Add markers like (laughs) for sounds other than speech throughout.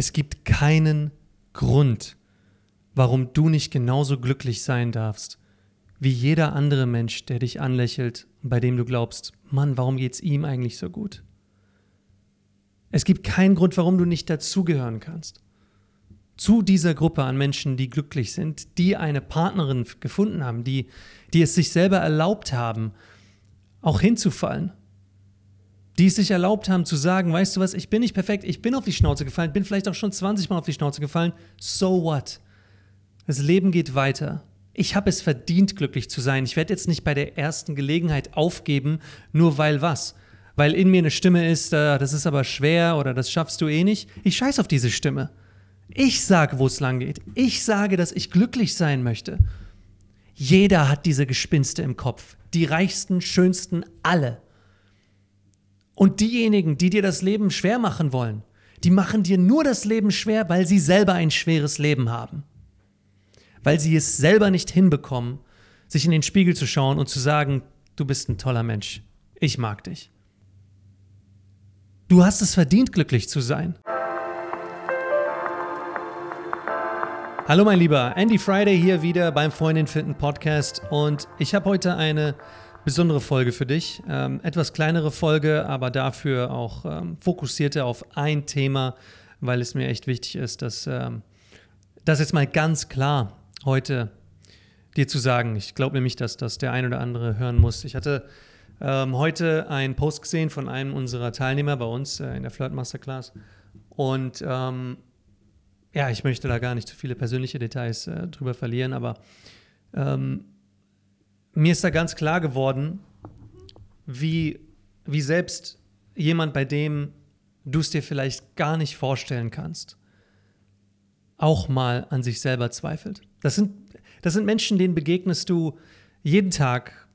Es gibt keinen Grund, warum du nicht genauso glücklich sein darfst wie jeder andere Mensch, der dich anlächelt und bei dem du glaubst, Mann, warum geht's ihm eigentlich so gut? Es gibt keinen Grund, warum du nicht dazugehören kannst. Zu dieser Gruppe an Menschen, die glücklich sind, die eine Partnerin gefunden haben, die, die es sich selber erlaubt haben, auch hinzufallen. Die es sich erlaubt haben zu sagen, weißt du was, ich bin nicht perfekt, ich bin auf die Schnauze gefallen, bin vielleicht auch schon 20 Mal auf die Schnauze gefallen. So what? Das Leben geht weiter. Ich habe es verdient, glücklich zu sein. Ich werde jetzt nicht bei der ersten Gelegenheit aufgeben, nur weil was? Weil in mir eine Stimme ist, äh, das ist aber schwer oder das schaffst du eh nicht. Ich scheiß auf diese Stimme. Ich sage, wo es lang geht. Ich sage, dass ich glücklich sein möchte. Jeder hat diese Gespinste im Kopf. Die reichsten, schönsten, alle. Und diejenigen, die dir das Leben schwer machen wollen, die machen dir nur das Leben schwer, weil sie selber ein schweres Leben haben weil sie es selber nicht hinbekommen, sich in den Spiegel zu schauen und zu sagen, du bist ein toller Mensch, ich mag dich. Du hast es verdient, glücklich zu sein. Hallo mein Lieber, Andy Friday hier wieder beim Freundin finden Podcast und ich habe heute eine besondere Folge für dich. Ähm, etwas kleinere Folge, aber dafür auch ähm, fokussierte auf ein Thema, weil es mir echt wichtig ist, dass ähm, das jetzt mal ganz klar heute dir zu sagen. Ich glaube nämlich, dass das der ein oder andere hören muss. Ich hatte ähm, heute einen Post gesehen von einem unserer Teilnehmer bei uns äh, in der Flirt Masterclass. Und ähm, ja, ich möchte da gar nicht zu viele persönliche Details äh, drüber verlieren, aber ähm, mir ist da ganz klar geworden, wie, wie selbst jemand, bei dem du es dir vielleicht gar nicht vorstellen kannst, auch mal an sich selber zweifelt. Das sind, das sind Menschen, denen begegnest du jeden Tag.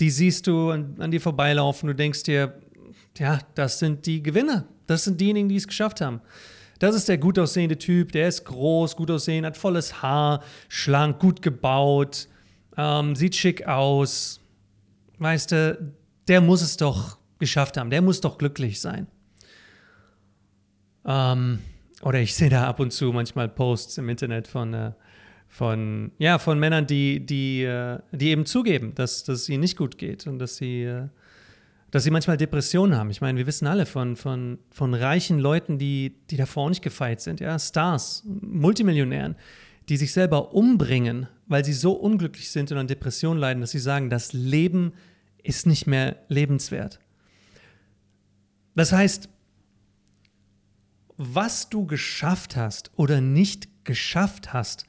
Die siehst du an, an dir vorbeilaufen. Du denkst dir, ja, das sind die Gewinner. Das sind diejenigen, die es geschafft haben. Das ist der gut aussehende Typ, der ist groß, gut aussehend, hat volles Haar, schlank, gut gebaut, ähm, sieht schick aus. Weißt du, der muss es doch geschafft haben, der muss doch glücklich sein. Ähm, oder ich sehe da ab und zu manchmal Posts im Internet von, äh, von, ja, von Männern, die, die, äh, die eben zugeben, dass, es ihnen nicht gut geht und dass sie, äh, dass sie manchmal Depressionen haben. Ich meine, wir wissen alle von, von, von reichen Leuten, die, die davor nicht gefeit sind, ja, Stars, Multimillionären, die sich selber umbringen, weil sie so unglücklich sind und an Depressionen leiden, dass sie sagen, das Leben ist nicht mehr lebenswert. Das heißt, was du geschafft hast oder nicht geschafft hast,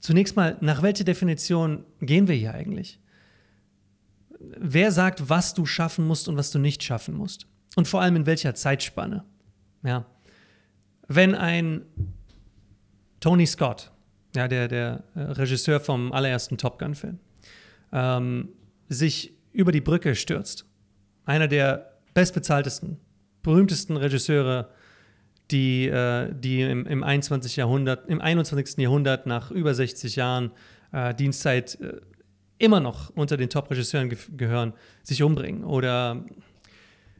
zunächst mal, nach welcher Definition gehen wir hier eigentlich? Wer sagt, was du schaffen musst und was du nicht schaffen musst? Und vor allem in welcher Zeitspanne? Ja. Wenn ein Tony Scott, ja, der, der äh, Regisseur vom allerersten Top Gun-Film, ähm, sich über die Brücke stürzt, einer der bestbezahltesten, berühmtesten Regisseure die, äh, die im, im, 21. Jahrhundert, im 21. Jahrhundert nach über 60 Jahren äh, Dienstzeit äh, immer noch unter den Top-Regisseuren ge gehören, sich umbringen. Oder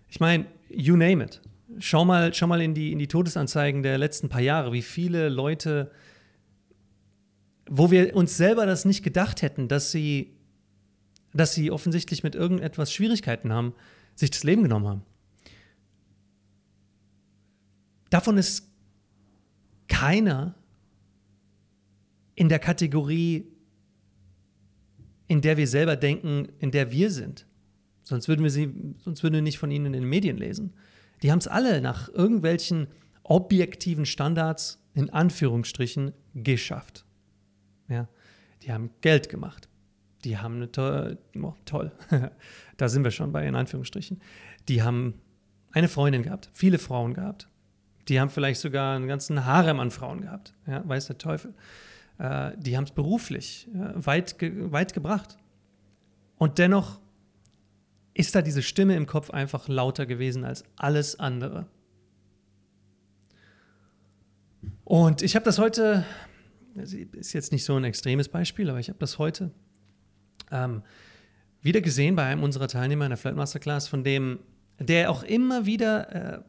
ich meine, you name it. Schau mal, schau mal in, die, in die Todesanzeigen der letzten paar Jahre, wie viele Leute, wo wir uns selber das nicht gedacht hätten, dass sie, dass sie offensichtlich mit irgendetwas Schwierigkeiten haben, sich das Leben genommen haben. Davon ist keiner in der Kategorie, in der wir selber denken, in der wir sind. Sonst würden wir sie, sonst würden wir nicht von ihnen in den Medien lesen. Die haben es alle nach irgendwelchen objektiven Standards in Anführungsstrichen geschafft. Die haben Geld gemacht. Die haben eine to oh, toll, (laughs) da sind wir schon bei in Anführungsstrichen. Die haben eine Freundin gehabt, viele Frauen gehabt, die haben vielleicht sogar einen ganzen Harem an Frauen gehabt, ja, weiß der Teufel. Äh, die haben es beruflich äh, weit, ge weit gebracht. Und dennoch ist da diese Stimme im Kopf einfach lauter gewesen als alles andere. Und ich habe das heute, das ist jetzt nicht so ein extremes Beispiel, aber ich habe das heute ähm, wieder gesehen bei einem unserer Teilnehmer in der Flight Masterclass, von dem, der auch immer wieder äh,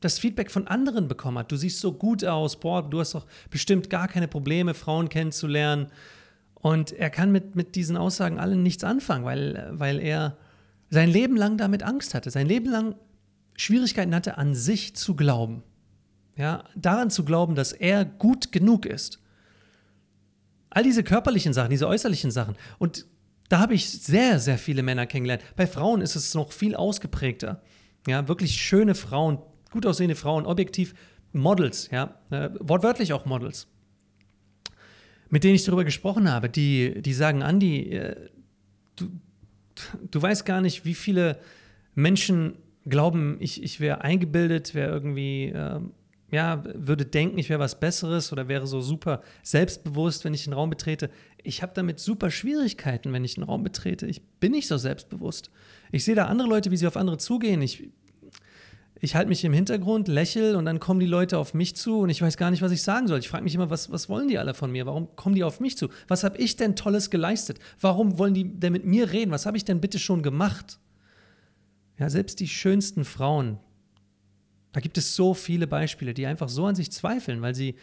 das Feedback von anderen bekommen hat. Du siehst so gut aus, boah, du hast doch bestimmt gar keine Probleme, Frauen kennenzulernen. Und er kann mit, mit diesen Aussagen allen nichts anfangen, weil, weil er sein Leben lang damit Angst hatte, sein Leben lang Schwierigkeiten hatte, an sich zu glauben. Ja, daran zu glauben, dass er gut genug ist. All diese körperlichen Sachen, diese äußerlichen Sachen. Und da habe ich sehr, sehr viele Männer kennengelernt. Bei Frauen ist es noch viel ausgeprägter. Ja, wirklich schöne Frauen, gut aussehende Frauen, objektiv Models, ja, äh, wortwörtlich auch Models. Mit denen ich darüber gesprochen habe, die, die sagen, Andi, äh, du, du weißt gar nicht, wie viele Menschen glauben, ich, ich wäre eingebildet, wäre irgendwie, äh, ja, würde denken, ich wäre was Besseres oder wäre so super selbstbewusst, wenn ich den Raum betrete. Ich habe damit super Schwierigkeiten, wenn ich den Raum betrete. Ich bin nicht so selbstbewusst. Ich sehe da andere Leute, wie sie auf andere zugehen. Ich, ich halte mich im Hintergrund, lächle und dann kommen die Leute auf mich zu und ich weiß gar nicht, was ich sagen soll. Ich frage mich immer, was, was wollen die alle von mir? Warum kommen die auf mich zu? Was habe ich denn Tolles geleistet? Warum wollen die denn mit mir reden? Was habe ich denn bitte schon gemacht? Ja, selbst die schönsten Frauen, da gibt es so viele Beispiele, die einfach so an sich zweifeln, weil sie,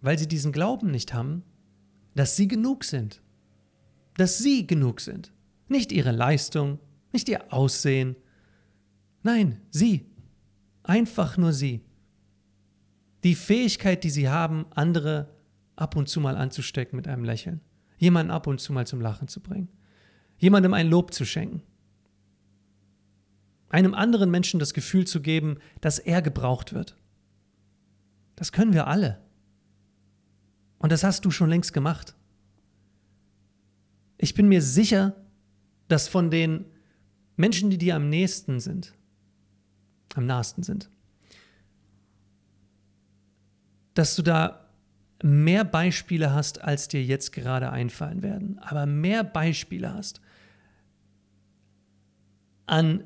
weil sie diesen Glauben nicht haben, dass sie genug sind. Dass sie genug sind. Nicht ihre Leistung, nicht ihr Aussehen. Nein, sie. Einfach nur sie. Die Fähigkeit, die sie haben, andere ab und zu mal anzustecken mit einem Lächeln. Jemanden ab und zu mal zum Lachen zu bringen. Jemandem ein Lob zu schenken einem anderen Menschen das Gefühl zu geben, dass er gebraucht wird. Das können wir alle. Und das hast du schon längst gemacht. Ich bin mir sicher, dass von den Menschen, die dir am nächsten sind, am nahesten sind, dass du da mehr Beispiele hast, als dir jetzt gerade einfallen werden, aber mehr Beispiele hast an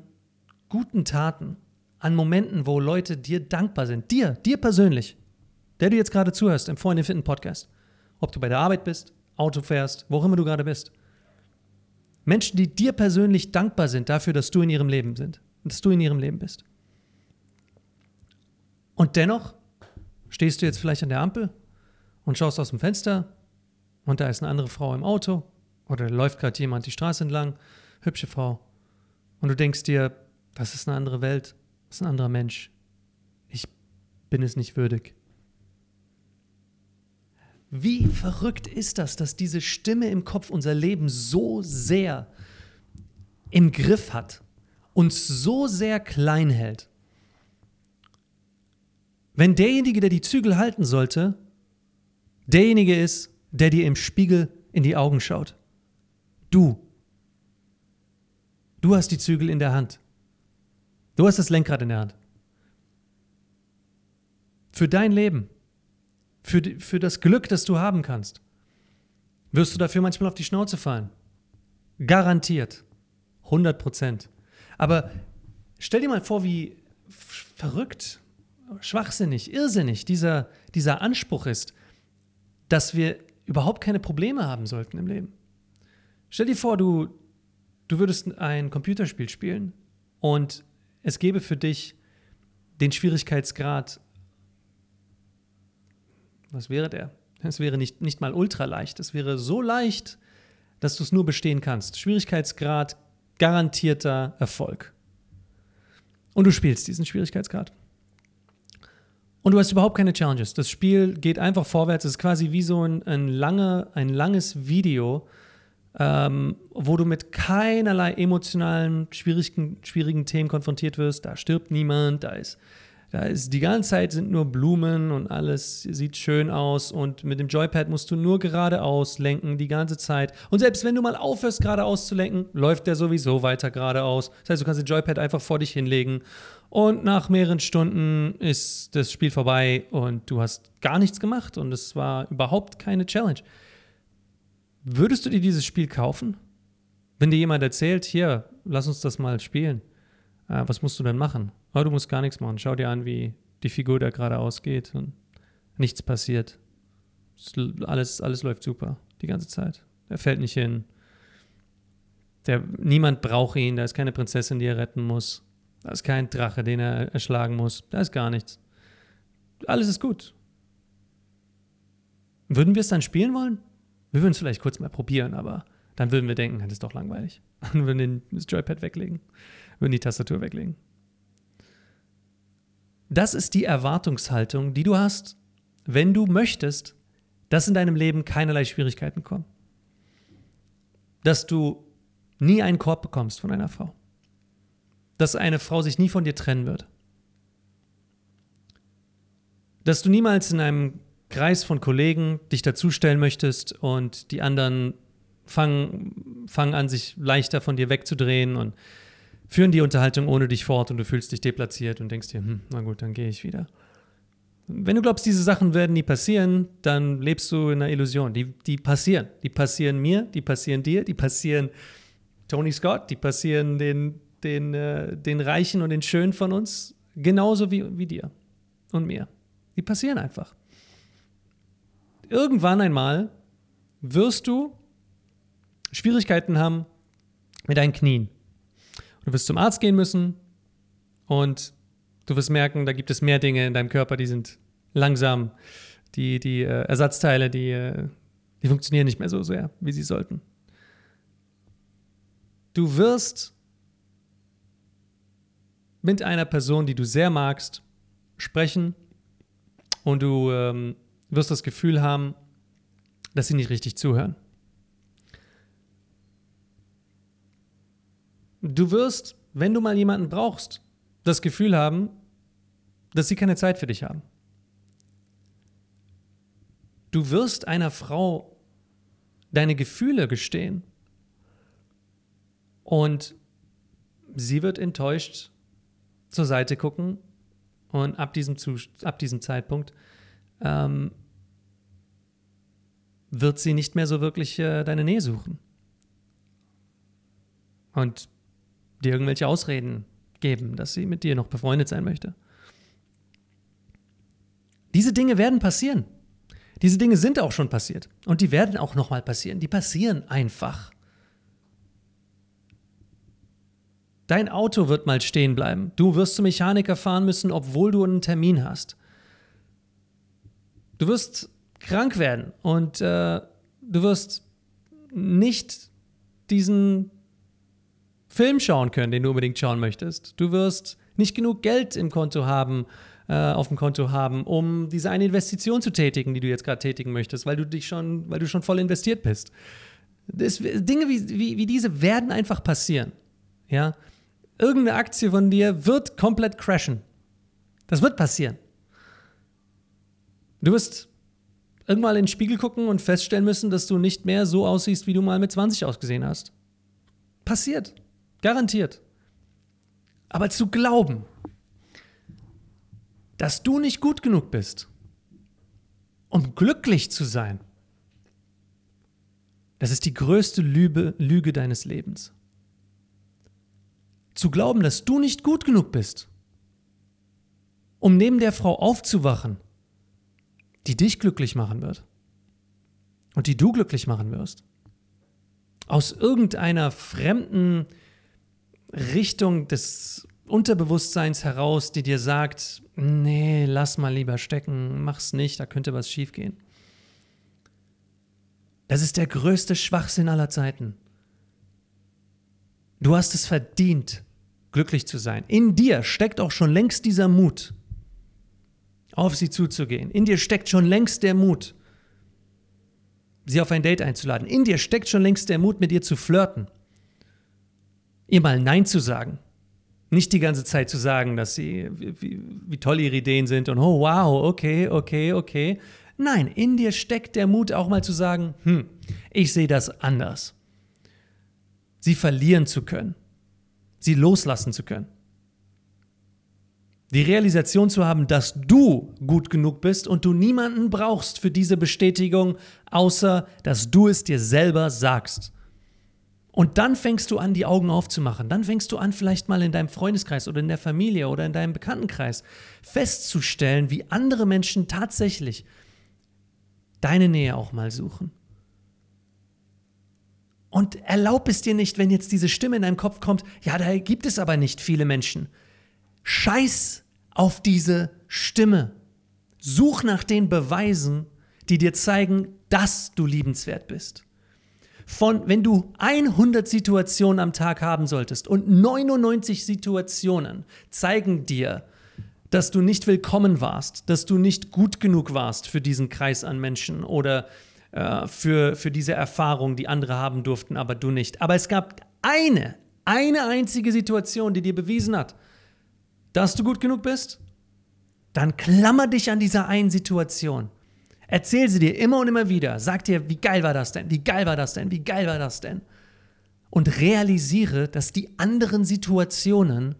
guten Taten, an Momenten, wo Leute dir dankbar sind, dir, dir persönlich, der du jetzt gerade zuhörst im Freunde finden Podcast, ob du bei der Arbeit bist, Auto fährst, wo auch immer du gerade bist. Menschen, die dir persönlich dankbar sind dafür, dass du in ihrem Leben sind, dass du in ihrem Leben bist. Und dennoch stehst du jetzt vielleicht an der Ampel und schaust aus dem Fenster und da ist eine andere Frau im Auto oder läuft gerade jemand die Straße entlang, hübsche Frau. Und du denkst dir, das ist eine andere Welt. Das ist ein anderer Mensch. Ich bin es nicht würdig. Wie verrückt ist das, dass diese Stimme im Kopf unser Leben so sehr im Griff hat, uns so sehr klein hält. Wenn derjenige, der die Zügel halten sollte, derjenige ist, der dir im Spiegel in die Augen schaut. Du. Du hast die Zügel in der Hand. Du hast das Lenkrad in der Hand. Für dein Leben, für, für das Glück, das du haben kannst, wirst du dafür manchmal auf die Schnauze fallen. Garantiert. 100 Prozent. Aber stell dir mal vor, wie verrückt, schwachsinnig, irrsinnig dieser, dieser Anspruch ist, dass wir überhaupt keine Probleme haben sollten im Leben. Stell dir vor, du, du würdest ein Computerspiel spielen und es gäbe für dich den Schwierigkeitsgrad, was wäre der? Es wäre nicht, nicht mal ultra leicht, es wäre so leicht, dass du es nur bestehen kannst. Schwierigkeitsgrad, garantierter Erfolg. Und du spielst diesen Schwierigkeitsgrad. Und du hast überhaupt keine Challenges. Das Spiel geht einfach vorwärts. Es ist quasi wie so ein, ein, lange, ein langes Video, ähm, wo du mit keinerlei emotionalen, schwierigen, schwierigen Themen konfrontiert wirst. Da stirbt niemand, da ist, da ist die ganze Zeit sind nur Blumen und alles sieht schön aus und mit dem Joypad musst du nur geradeaus lenken die ganze Zeit. Und selbst wenn du mal aufhörst, geradeaus zu lenken, läuft der sowieso weiter geradeaus. Das heißt, du kannst den Joypad einfach vor dich hinlegen und nach mehreren Stunden ist das Spiel vorbei und du hast gar nichts gemacht und es war überhaupt keine Challenge. Würdest du dir dieses Spiel kaufen? Wenn dir jemand erzählt, hier, lass uns das mal spielen, äh, was musst du denn machen? Oh, du musst gar nichts machen. Schau dir an, wie die Figur da gerade ausgeht und nichts passiert. Alles, alles läuft super, die ganze Zeit. Er fällt nicht hin. Der, niemand braucht ihn, da ist keine Prinzessin, die er retten muss. Da ist kein Drache, den er erschlagen muss. Da ist gar nichts. Alles ist gut. Würden wir es dann spielen wollen? Wir würden es vielleicht kurz mal probieren, aber dann würden wir denken, das ist doch langweilig. (laughs) Dann würden das Joypad weglegen, würden die Tastatur weglegen. Das ist die Erwartungshaltung, die du hast, wenn du möchtest, dass in deinem Leben keinerlei Schwierigkeiten kommen. Dass du nie einen Korb bekommst von einer Frau. Dass eine Frau sich nie von dir trennen wird. Dass du niemals in einem Kreis von Kollegen dich dazustellen möchtest und die anderen fangen, fangen an, sich leichter von dir wegzudrehen und führen die Unterhaltung ohne dich fort und du fühlst dich deplatziert und denkst dir, hm, na gut, dann gehe ich wieder. Wenn du glaubst, diese Sachen werden nie passieren, dann lebst du in einer Illusion. Die, die passieren. Die passieren mir, die passieren dir, die passieren Tony Scott, die passieren den, den, äh, den Reichen und den Schönen von uns, genauso wie, wie dir und mir. Die passieren einfach. Irgendwann einmal wirst du Schwierigkeiten haben mit deinen Knien. Du wirst zum Arzt gehen müssen und du wirst merken, da gibt es mehr Dinge in deinem Körper, die sind langsam. Die, die äh, Ersatzteile, die, äh, die funktionieren nicht mehr so sehr, wie sie sollten. Du wirst mit einer Person, die du sehr magst, sprechen und du ähm, wirst das Gefühl haben, dass sie nicht richtig zuhören. Du wirst, wenn du mal jemanden brauchst, das Gefühl haben, dass sie keine Zeit für dich haben. Du wirst einer Frau deine Gefühle gestehen und sie wird enttäuscht zur Seite gucken und ab diesem, ab diesem Zeitpunkt ähm, wird sie nicht mehr so wirklich äh, deine Nähe suchen. Und dir irgendwelche Ausreden geben, dass sie mit dir noch befreundet sein möchte. Diese Dinge werden passieren. Diese Dinge sind auch schon passiert und die werden auch noch mal passieren. Die passieren einfach. Dein Auto wird mal stehen bleiben. Du wirst zum Mechaniker fahren müssen, obwohl du einen Termin hast. Du wirst krank werden und äh, du wirst nicht diesen Film schauen können, den du unbedingt schauen möchtest. Du wirst nicht genug Geld im Konto haben, äh, auf dem Konto haben, um diese eine Investition zu tätigen, die du jetzt gerade tätigen möchtest, weil du dich schon, weil du schon voll investiert bist. Das, Dinge wie, wie, wie diese werden einfach passieren. Ja? Irgendeine Aktie von dir wird komplett crashen. Das wird passieren. Du wirst irgendwann in den Spiegel gucken und feststellen müssen, dass du nicht mehr so aussiehst, wie du mal mit 20 ausgesehen hast. Passiert. Garantiert. Aber zu glauben, dass du nicht gut genug bist, um glücklich zu sein, das ist die größte Lüge, Lüge deines Lebens. Zu glauben, dass du nicht gut genug bist, um neben der Frau aufzuwachen, die dich glücklich machen wird und die du glücklich machen wirst. Aus irgendeiner fremden Richtung des Unterbewusstseins heraus, die dir sagt, nee, lass mal lieber stecken, mach's nicht, da könnte was schiefgehen. Das ist der größte Schwachsinn aller Zeiten. Du hast es verdient, glücklich zu sein. In dir steckt auch schon längst dieser Mut, auf sie zuzugehen. In dir steckt schon längst der Mut, sie auf ein Date einzuladen. In dir steckt schon längst der Mut, mit ihr zu flirten ihr mal Nein zu sagen. Nicht die ganze Zeit zu sagen, dass sie, wie, wie toll ihre Ideen sind und oh wow, okay, okay, okay. Nein, in dir steckt der Mut auch mal zu sagen, hm, ich sehe das anders. Sie verlieren zu können, sie loslassen zu können. Die Realisation zu haben, dass du gut genug bist und du niemanden brauchst für diese Bestätigung, außer dass du es dir selber sagst. Und dann fängst du an, die Augen aufzumachen. Dann fängst du an, vielleicht mal in deinem Freundeskreis oder in der Familie oder in deinem Bekanntenkreis festzustellen, wie andere Menschen tatsächlich deine Nähe auch mal suchen. Und erlaub es dir nicht, wenn jetzt diese Stimme in deinem Kopf kommt, ja, da gibt es aber nicht viele Menschen. Scheiß auf diese Stimme. Such nach den Beweisen, die dir zeigen, dass du liebenswert bist. Von, wenn du 100 Situationen am Tag haben solltest und 99 Situationen zeigen dir, dass du nicht willkommen warst, dass du nicht gut genug warst für diesen Kreis an Menschen oder äh, für, für diese Erfahrung, die andere haben durften, aber du nicht. Aber es gab eine, eine einzige Situation, die dir bewiesen hat, dass du gut genug bist. Dann klammer dich an dieser einen Situation. Erzähl sie dir immer und immer wieder. Sag dir, wie geil war das denn? Wie geil war das denn? Wie geil war das denn? Und realisiere, dass die anderen Situationen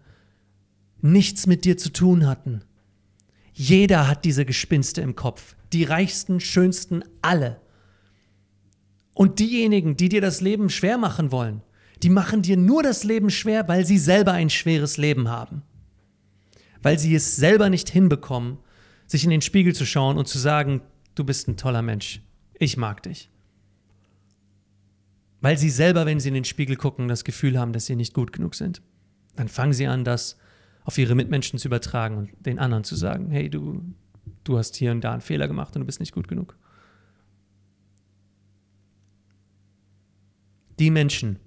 nichts mit dir zu tun hatten. Jeder hat diese Gespinste im Kopf. Die reichsten, schönsten, alle. Und diejenigen, die dir das Leben schwer machen wollen, die machen dir nur das Leben schwer, weil sie selber ein schweres Leben haben. Weil sie es selber nicht hinbekommen, sich in den Spiegel zu schauen und zu sagen, du bist ein toller Mensch, ich mag dich. Weil sie selber, wenn sie in den Spiegel gucken, das Gefühl haben, dass sie nicht gut genug sind. Dann fangen sie an, das auf ihre Mitmenschen zu übertragen und den anderen zu sagen, hey, du, du hast hier und da einen Fehler gemacht und du bist nicht gut genug. Die Menschen,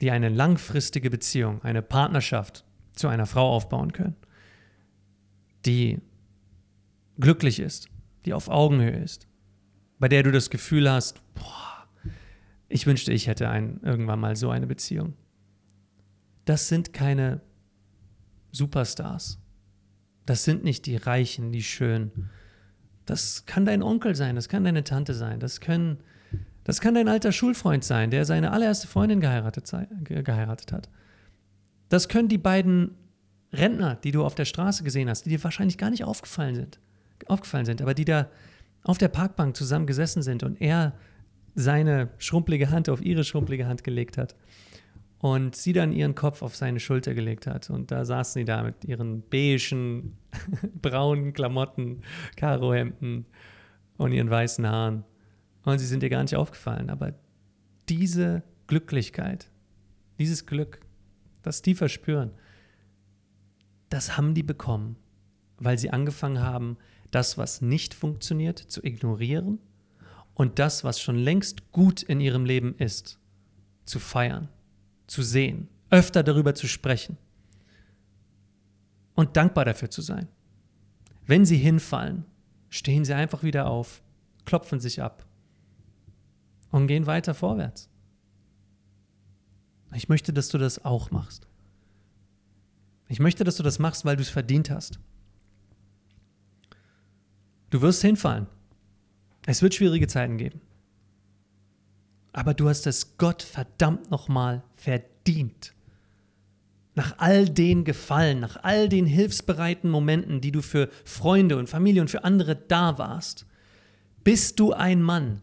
die eine langfristige Beziehung, eine Partnerschaft zu einer Frau aufbauen können, die glücklich ist, die auf Augenhöhe ist, bei der du das Gefühl hast, boah, ich wünschte, ich hätte ein, irgendwann mal so eine Beziehung das sind keine Superstars. Das sind nicht die Reichen, die Schönen. Das kann dein Onkel sein, das kann deine Tante sein, das, können, das kann dein alter Schulfreund sein, der seine allererste Freundin geheiratet, geheiratet hat. Das können die beiden Rentner, die du auf der Straße gesehen hast, die dir wahrscheinlich gar nicht aufgefallen sind, aufgefallen sind, aber die da auf der Parkbank zusammen gesessen sind und er seine schrumpelige Hand auf ihre schrumpelige Hand gelegt hat und sie dann ihren Kopf auf seine Schulter gelegt hat. Und da saßen sie da mit ihren beigen, (laughs) braunen Klamotten, Karohemden und ihren weißen Haaren. Und sie sind ihr gar nicht aufgefallen. Aber diese Glücklichkeit, dieses Glück, das die verspüren, das haben die bekommen, weil sie angefangen haben, das, was nicht funktioniert, zu ignorieren und das, was schon längst gut in ihrem Leben ist, zu feiern zu sehen, öfter darüber zu sprechen und dankbar dafür zu sein. Wenn sie hinfallen, stehen sie einfach wieder auf, klopfen sich ab und gehen weiter vorwärts. Ich möchte, dass du das auch machst. Ich möchte, dass du das machst, weil du es verdient hast. Du wirst hinfallen. Es wird schwierige Zeiten geben. Aber du hast es Gott verdammt nochmal verdient. Nach all den Gefallen, nach all den hilfsbereiten Momenten, die du für Freunde und Familie und für andere da warst, bist du ein Mann,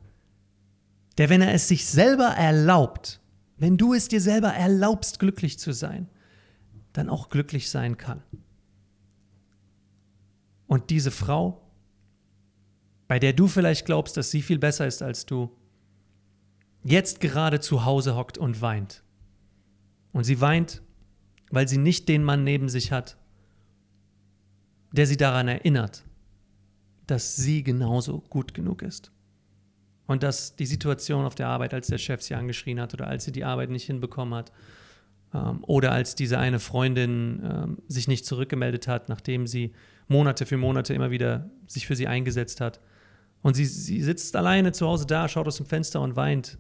der, wenn er es sich selber erlaubt, wenn du es dir selber erlaubst, glücklich zu sein, dann auch glücklich sein kann. Und diese Frau, bei der du vielleicht glaubst, dass sie viel besser ist als du, jetzt gerade zu Hause hockt und weint. Und sie weint, weil sie nicht den Mann neben sich hat, der sie daran erinnert, dass sie genauso gut genug ist. Und dass die Situation auf der Arbeit, als der Chef sie angeschrien hat oder als sie die Arbeit nicht hinbekommen hat, ähm, oder als diese eine Freundin ähm, sich nicht zurückgemeldet hat, nachdem sie Monate für Monate immer wieder sich für sie eingesetzt hat. Und sie, sie sitzt alleine zu Hause da, schaut aus dem Fenster und weint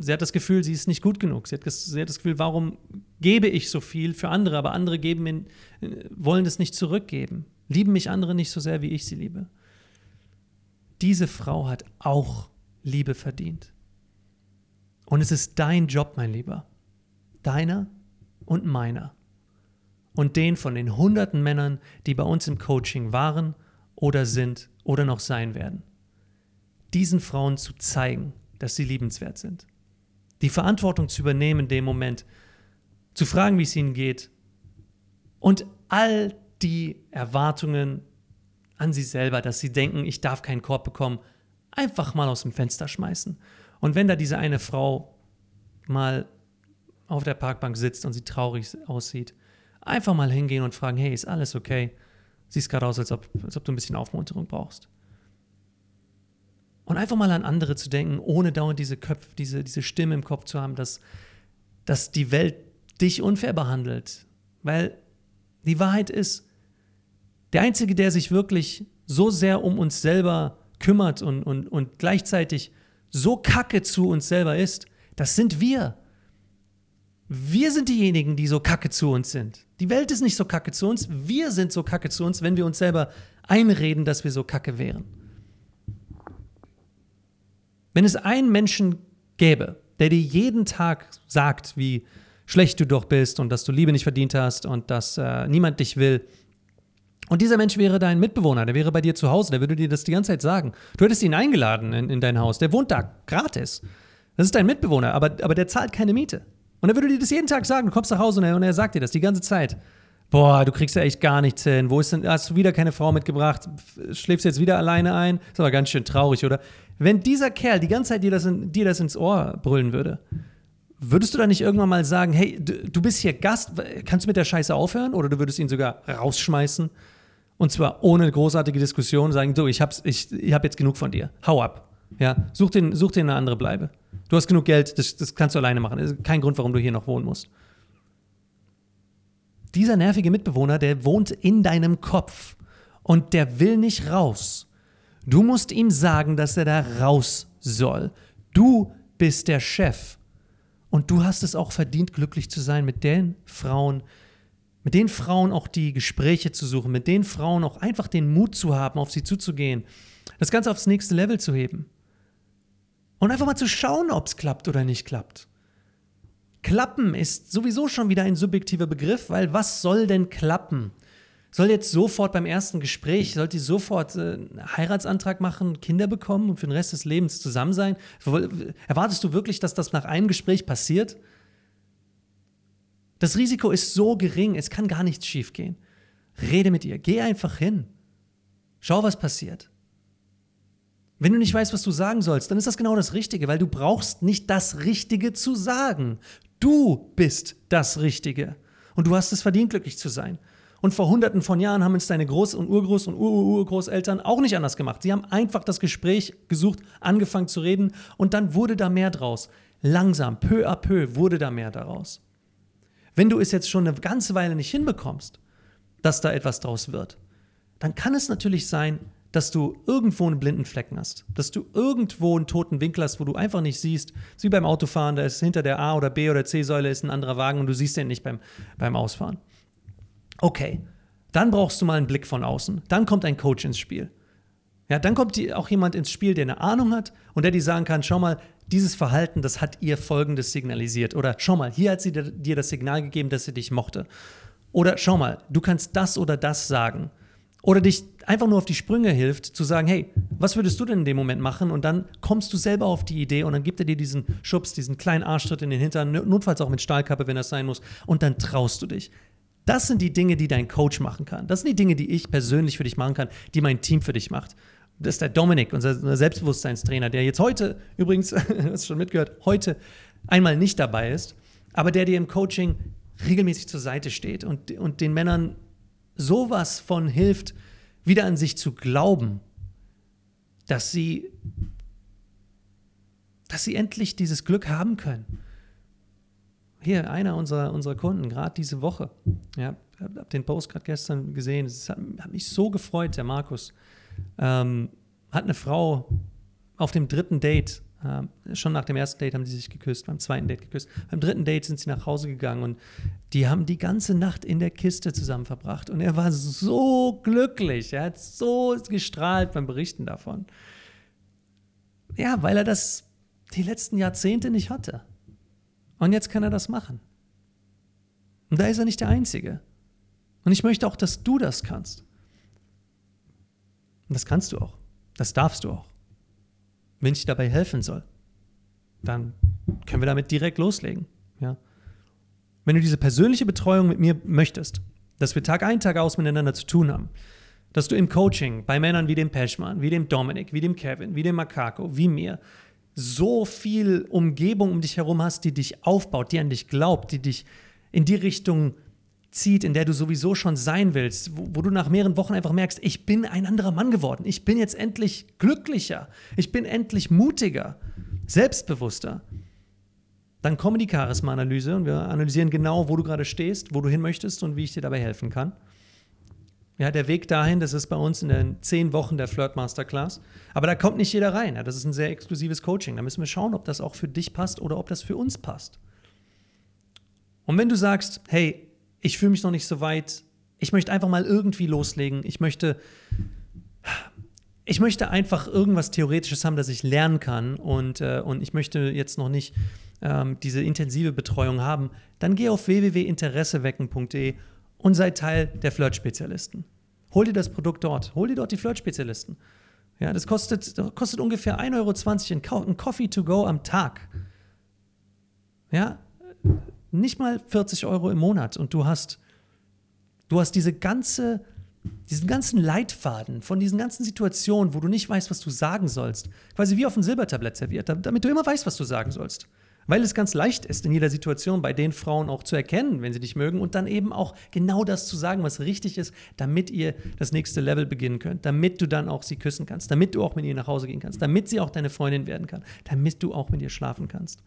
Sie hat das Gefühl, sie ist nicht gut genug. Sie hat, sie hat das Gefühl, warum gebe ich so viel für andere, aber andere geben in, wollen das nicht zurückgeben. Lieben mich andere nicht so sehr, wie ich sie liebe. Diese Frau hat auch Liebe verdient. Und es ist dein Job, mein Lieber. Deiner und meiner. Und den von den hunderten Männern, die bei uns im Coaching waren oder sind oder noch sein werden. Diesen Frauen zu zeigen, dass sie liebenswert sind die Verantwortung zu übernehmen in dem Moment, zu fragen, wie es ihnen geht und all die Erwartungen an sie selber, dass sie denken, ich darf keinen Korb bekommen, einfach mal aus dem Fenster schmeißen. Und wenn da diese eine Frau mal auf der Parkbank sitzt und sie traurig aussieht, einfach mal hingehen und fragen, hey, ist alles okay? Siehst gerade aus, als ob, als ob du ein bisschen Aufmunterung brauchst. Und einfach mal an andere zu denken, ohne dauernd diese Köpfe, diese, diese Stimme im Kopf zu haben, dass, dass die Welt dich unfair behandelt. Weil die Wahrheit ist, der Einzige, der sich wirklich so sehr um uns selber kümmert und, und, und gleichzeitig so kacke zu uns selber ist, das sind wir. Wir sind diejenigen, die so kacke zu uns sind. Die Welt ist nicht so kacke zu uns, wir sind so kacke zu uns, wenn wir uns selber einreden, dass wir so kacke wären. Wenn es einen Menschen gäbe, der dir jeden Tag sagt, wie schlecht du doch bist und dass du Liebe nicht verdient hast und dass äh, niemand dich will, und dieser Mensch wäre dein Mitbewohner, der wäre bei dir zu Hause, der würde dir das die ganze Zeit sagen. Du hättest ihn eingeladen in, in dein Haus, der wohnt da gratis. Das ist dein Mitbewohner, aber, aber der zahlt keine Miete. Und er würde dir das jeden Tag sagen, du kommst nach Hause und er, und er sagt dir das die ganze Zeit. Boah, du kriegst ja echt gar nichts hin. Wo ist denn, hast du wieder keine Frau mitgebracht? Schläfst jetzt wieder alleine ein? Ist aber ganz schön traurig, oder? Wenn dieser Kerl die ganze Zeit dir das, in, dir das ins Ohr brüllen würde, würdest du dann nicht irgendwann mal sagen, hey, du, du bist hier Gast, kannst du mit der Scheiße aufhören? Oder du würdest ihn sogar rausschmeißen? Und zwar ohne großartige Diskussion sagen, du, ich, hab's, ich, ich hab jetzt genug von dir. Hau ab. Ja, such dir, such dir eine andere Bleibe. Du hast genug Geld, das, das kannst du alleine machen. Das ist kein Grund, warum du hier noch wohnen musst. Dieser nervige Mitbewohner, der wohnt in deinem Kopf und der will nicht raus. Du musst ihm sagen, dass er da raus soll. Du bist der Chef. Und du hast es auch verdient, glücklich zu sein mit den Frauen, mit den Frauen auch die Gespräche zu suchen, mit den Frauen auch einfach den Mut zu haben, auf sie zuzugehen, das Ganze aufs nächste Level zu heben. Und einfach mal zu schauen, ob es klappt oder nicht klappt. Klappen ist sowieso schon wieder ein subjektiver Begriff, weil was soll denn klappen? Soll jetzt sofort beim ersten Gespräch, sollt ihr sofort äh, einen Heiratsantrag machen, Kinder bekommen und für den Rest des Lebens zusammen sein? Erwartest du wirklich, dass das nach einem Gespräch passiert? Das Risiko ist so gering, es kann gar nichts schiefgehen. Rede mit ihr, geh einfach hin. Schau, was passiert. Wenn du nicht weißt, was du sagen sollst, dann ist das genau das Richtige, weil du brauchst nicht das Richtige zu sagen. Du bist das Richtige. Und du hast es verdient, glücklich zu sein. Und vor hunderten von Jahren haben es deine Groß- und Urgroß- und Urgroßeltern auch nicht anders gemacht. Sie haben einfach das Gespräch gesucht, angefangen zu reden und dann wurde da mehr draus. Langsam, peu à peu wurde da mehr daraus. Wenn du es jetzt schon eine ganze Weile nicht hinbekommst, dass da etwas draus wird, dann kann es natürlich sein, dass du irgendwo einen blinden Flecken hast, dass du irgendwo einen toten Winkel hast, wo du einfach nicht siehst, wie beim Autofahren, da ist hinter der A- oder B- oder C-Säule ein anderer Wagen und du siehst den nicht beim, beim Ausfahren. Okay, dann brauchst du mal einen Blick von außen. Dann kommt ein Coach ins Spiel. Ja, dann kommt die, auch jemand ins Spiel, der eine Ahnung hat und der dir sagen kann, schau mal, dieses Verhalten, das hat ihr Folgendes signalisiert. Oder schau mal, hier hat sie dir das Signal gegeben, dass sie dich mochte. Oder schau mal, du kannst das oder das sagen. Oder dich einfach nur auf die Sprünge hilft, zu sagen, hey, was würdest du denn in dem Moment machen? Und dann kommst du selber auf die Idee und dann gibt er dir diesen Schubs, diesen kleinen Arschtritt in den Hintern, notfalls auch mit Stahlkappe, wenn das sein muss. Und dann traust du dich. Das sind die Dinge, die dein Coach machen kann. Das sind die Dinge, die ich persönlich für dich machen kann, die mein Team für dich macht. Das ist der Dominik, unser Selbstbewusstseinstrainer, der jetzt heute, übrigens, (laughs) hast du schon mitgehört, heute einmal nicht dabei ist, aber der dir im Coaching regelmäßig zur Seite steht und, und den Männern sowas von hilft, wieder an sich zu glauben, dass sie, dass sie endlich dieses Glück haben können. Hier, einer unserer, unserer Kunden, gerade diese Woche, ja, habe den Post gerade gestern gesehen, es hat, hat, mich so gefreut, der Markus, ähm, hat eine Frau auf dem dritten Date ähm, schon nach dem ersten Date haben sie sich geküsst, beim zweiten Date geküsst. Beim dritten Date sind sie nach Hause gegangen und die haben die ganze Nacht in der Kiste zusammen verbracht. Und er war so glücklich, er hat so gestrahlt beim Berichten davon. Ja, weil er das die letzten Jahrzehnte nicht hatte. Und jetzt kann er das machen. Und da ist er nicht der Einzige. Und ich möchte auch, dass du das kannst. Und das kannst du auch. Das darfst du auch wenn ich dabei helfen soll, dann können wir damit direkt loslegen. Ja? Wenn du diese persönliche Betreuung mit mir möchtest, dass wir Tag ein, Tag aus miteinander zu tun haben, dass du im Coaching bei Männern wie dem Peschmann, wie dem Dominik, wie dem Kevin, wie dem Makako, wie mir, so viel Umgebung um dich herum hast, die dich aufbaut, die an dich glaubt, die dich in die Richtung zieht, in der du sowieso schon sein willst, wo, wo, du nach mehreren Wochen einfach merkst, ich bin ein anderer Mann geworden, ich bin jetzt endlich glücklicher, ich bin endlich mutiger, selbstbewusster. Dann kommt die Charisma-Analyse und wir analysieren genau, wo du gerade stehst, wo du hin möchtest und wie ich dir dabei helfen kann. Ja, der Weg dahin, das ist bei uns in den zehn Wochen der Flirt Masterclass. Aber da kommt nicht jeder rein. Ja, das ist ein sehr exklusives Coaching. Da müssen wir schauen, ob das auch für dich passt oder ob das für uns passt. Und wenn du sagst, hey, ich fühle mich noch nicht so weit, ich möchte einfach mal irgendwie loslegen, ich möchte, ich möchte einfach irgendwas Theoretisches haben, das ich lernen kann und, äh, und ich möchte jetzt noch nicht ähm, diese intensive Betreuung haben, dann geh auf www.interessewecken.de und sei Teil der Flirt-Spezialisten. Hol dir das Produkt dort, hol dir dort die Flirt-Spezialisten. Ja, das kostet, kostet ungefähr 1,20 Euro ein Coffee to go am Tag. Ja, nicht mal 40 Euro im Monat und du hast, du hast diese ganze, diesen ganzen Leitfaden von diesen ganzen Situationen, wo du nicht weißt, was du sagen sollst, quasi wie auf ein Silbertablett serviert, damit du immer weißt, was du sagen sollst. Weil es ganz leicht ist, in jeder Situation bei den Frauen auch zu erkennen, wenn sie dich mögen und dann eben auch genau das zu sagen, was richtig ist, damit ihr das nächste Level beginnen könnt, damit du dann auch sie küssen kannst, damit du auch mit ihr nach Hause gehen kannst, damit sie auch deine Freundin werden kann, damit du auch mit ihr schlafen kannst.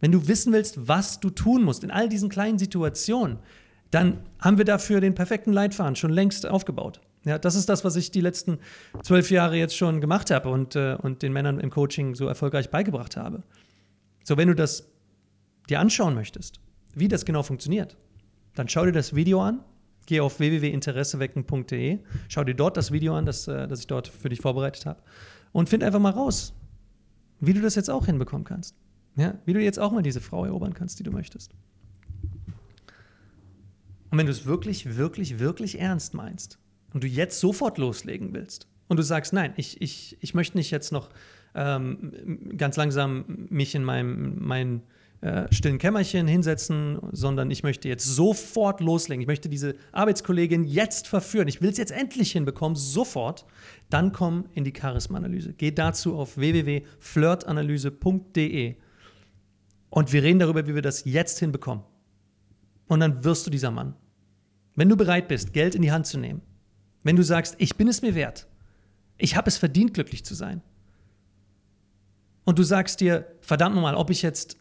Wenn du wissen willst, was du tun musst in all diesen kleinen Situationen, dann haben wir dafür den perfekten Leitfaden schon längst aufgebaut. Ja, das ist das, was ich die letzten zwölf Jahre jetzt schon gemacht habe und, äh, und den Männern im Coaching so erfolgreich beigebracht habe. So, wenn du das dir anschauen möchtest, wie das genau funktioniert, dann schau dir das Video an. Geh auf www.interessewecken.de, schau dir dort das Video an, das, äh, das ich dort für dich vorbereitet habe. Und find einfach mal raus, wie du das jetzt auch hinbekommen kannst. Ja, wie du jetzt auch mal diese Frau erobern kannst, die du möchtest. Und wenn du es wirklich, wirklich, wirklich ernst meinst und du jetzt sofort loslegen willst und du sagst, nein, ich, ich, ich möchte nicht jetzt noch ähm, ganz langsam mich in meinem mein, äh, stillen Kämmerchen hinsetzen, sondern ich möchte jetzt sofort loslegen. Ich möchte diese Arbeitskollegin jetzt verführen. Ich will es jetzt endlich hinbekommen, sofort. Dann komm in die Charisma-Analyse. Geh dazu auf www.flirtanalyse.de und wir reden darüber, wie wir das jetzt hinbekommen. Und dann wirst du dieser Mann. Wenn du bereit bist, Geld in die Hand zu nehmen, wenn du sagst, ich bin es mir wert, ich habe es verdient, glücklich zu sein, und du sagst dir, verdammt nochmal, ob ich jetzt,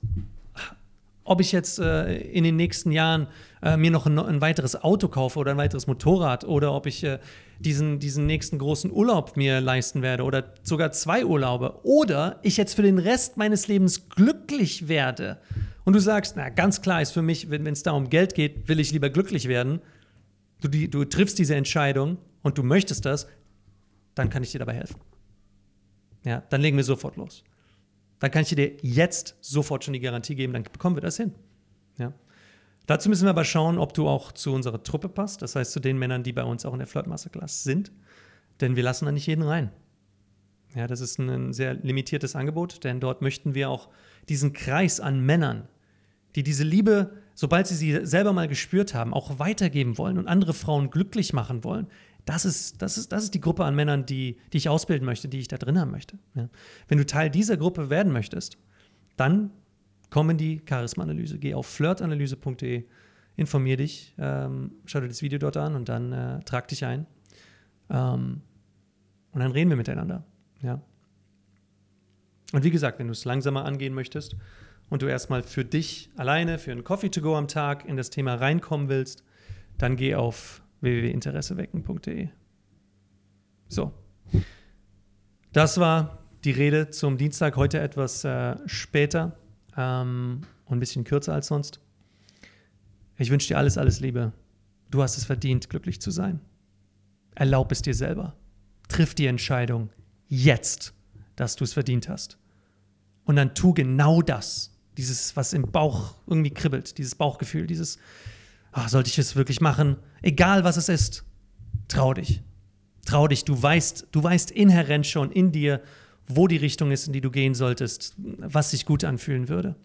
ob ich jetzt äh, in den nächsten Jahren äh, mir noch ein, ein, weiteres Auto kaufe oder ein weiteres Motorrad oder ob ich äh, diesen, diesen nächsten großen Urlaub mir leisten werde oder sogar zwei Urlaube oder ich jetzt für den Rest meines Lebens glücklich werde. Und du sagst, na, ganz klar ist für mich, wenn es da um Geld geht, will ich lieber glücklich werden. Du, die, du triffst diese Entscheidung und du möchtest das, dann kann ich dir dabei helfen. Ja, dann legen wir sofort los. Dann kann ich dir jetzt sofort schon die Garantie geben, dann bekommen wir das hin. Ja. Dazu müssen wir aber schauen, ob du auch zu unserer Truppe passt, das heißt zu den Männern, die bei uns auch in der Flirt Masterclass sind. Denn wir lassen da nicht jeden rein. Ja, das ist ein sehr limitiertes Angebot, denn dort möchten wir auch diesen Kreis an Männern, die diese Liebe, sobald sie sie selber mal gespürt haben, auch weitergeben wollen und andere Frauen glücklich machen wollen, das ist, das ist, das ist die Gruppe an Männern, die, die ich ausbilden möchte, die ich da drin haben möchte. Ja. Wenn du Teil dieser Gruppe werden möchtest, dann komm in die Charisma-Analyse. Geh auf flirtanalyse.de, informier dich, ähm, schau dir das Video dort an und dann äh, trag dich ein. Ähm, und dann reden wir miteinander. Ja. Und wie gesagt, wenn du es langsamer angehen möchtest und du erstmal für dich alleine, für einen Coffee to go am Tag in das Thema reinkommen willst, dann geh auf www.interessewecken.de. So. Das war die Rede zum Dienstag, heute etwas äh, später ähm, und ein bisschen kürzer als sonst. Ich wünsche dir alles, alles Liebe. Du hast es verdient, glücklich zu sein. Erlaub es dir selber. Triff die Entscheidung jetzt, dass du es verdient hast. Und dann tu genau das. Dieses, was im Bauch irgendwie kribbelt, dieses Bauchgefühl, dieses, ach, sollte ich es wirklich machen? Egal was es ist, trau dich. Trau dich, du weißt, du weißt inhärent schon in dir, wo die Richtung ist, in die du gehen solltest, was sich gut anfühlen würde.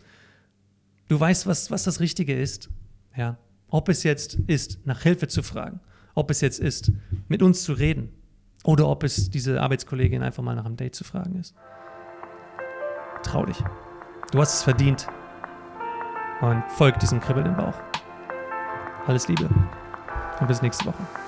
Du weißt, was, was das Richtige ist. Ja. Ob es jetzt ist, nach Hilfe zu fragen, ob es jetzt ist, mit uns zu reden oder ob es diese Arbeitskollegin einfach mal nach einem Date zu fragen ist. trau dich. Du hast es verdient. Und folg diesem Kribbeln im Bauch. Alles Liebe und bis nächste Woche.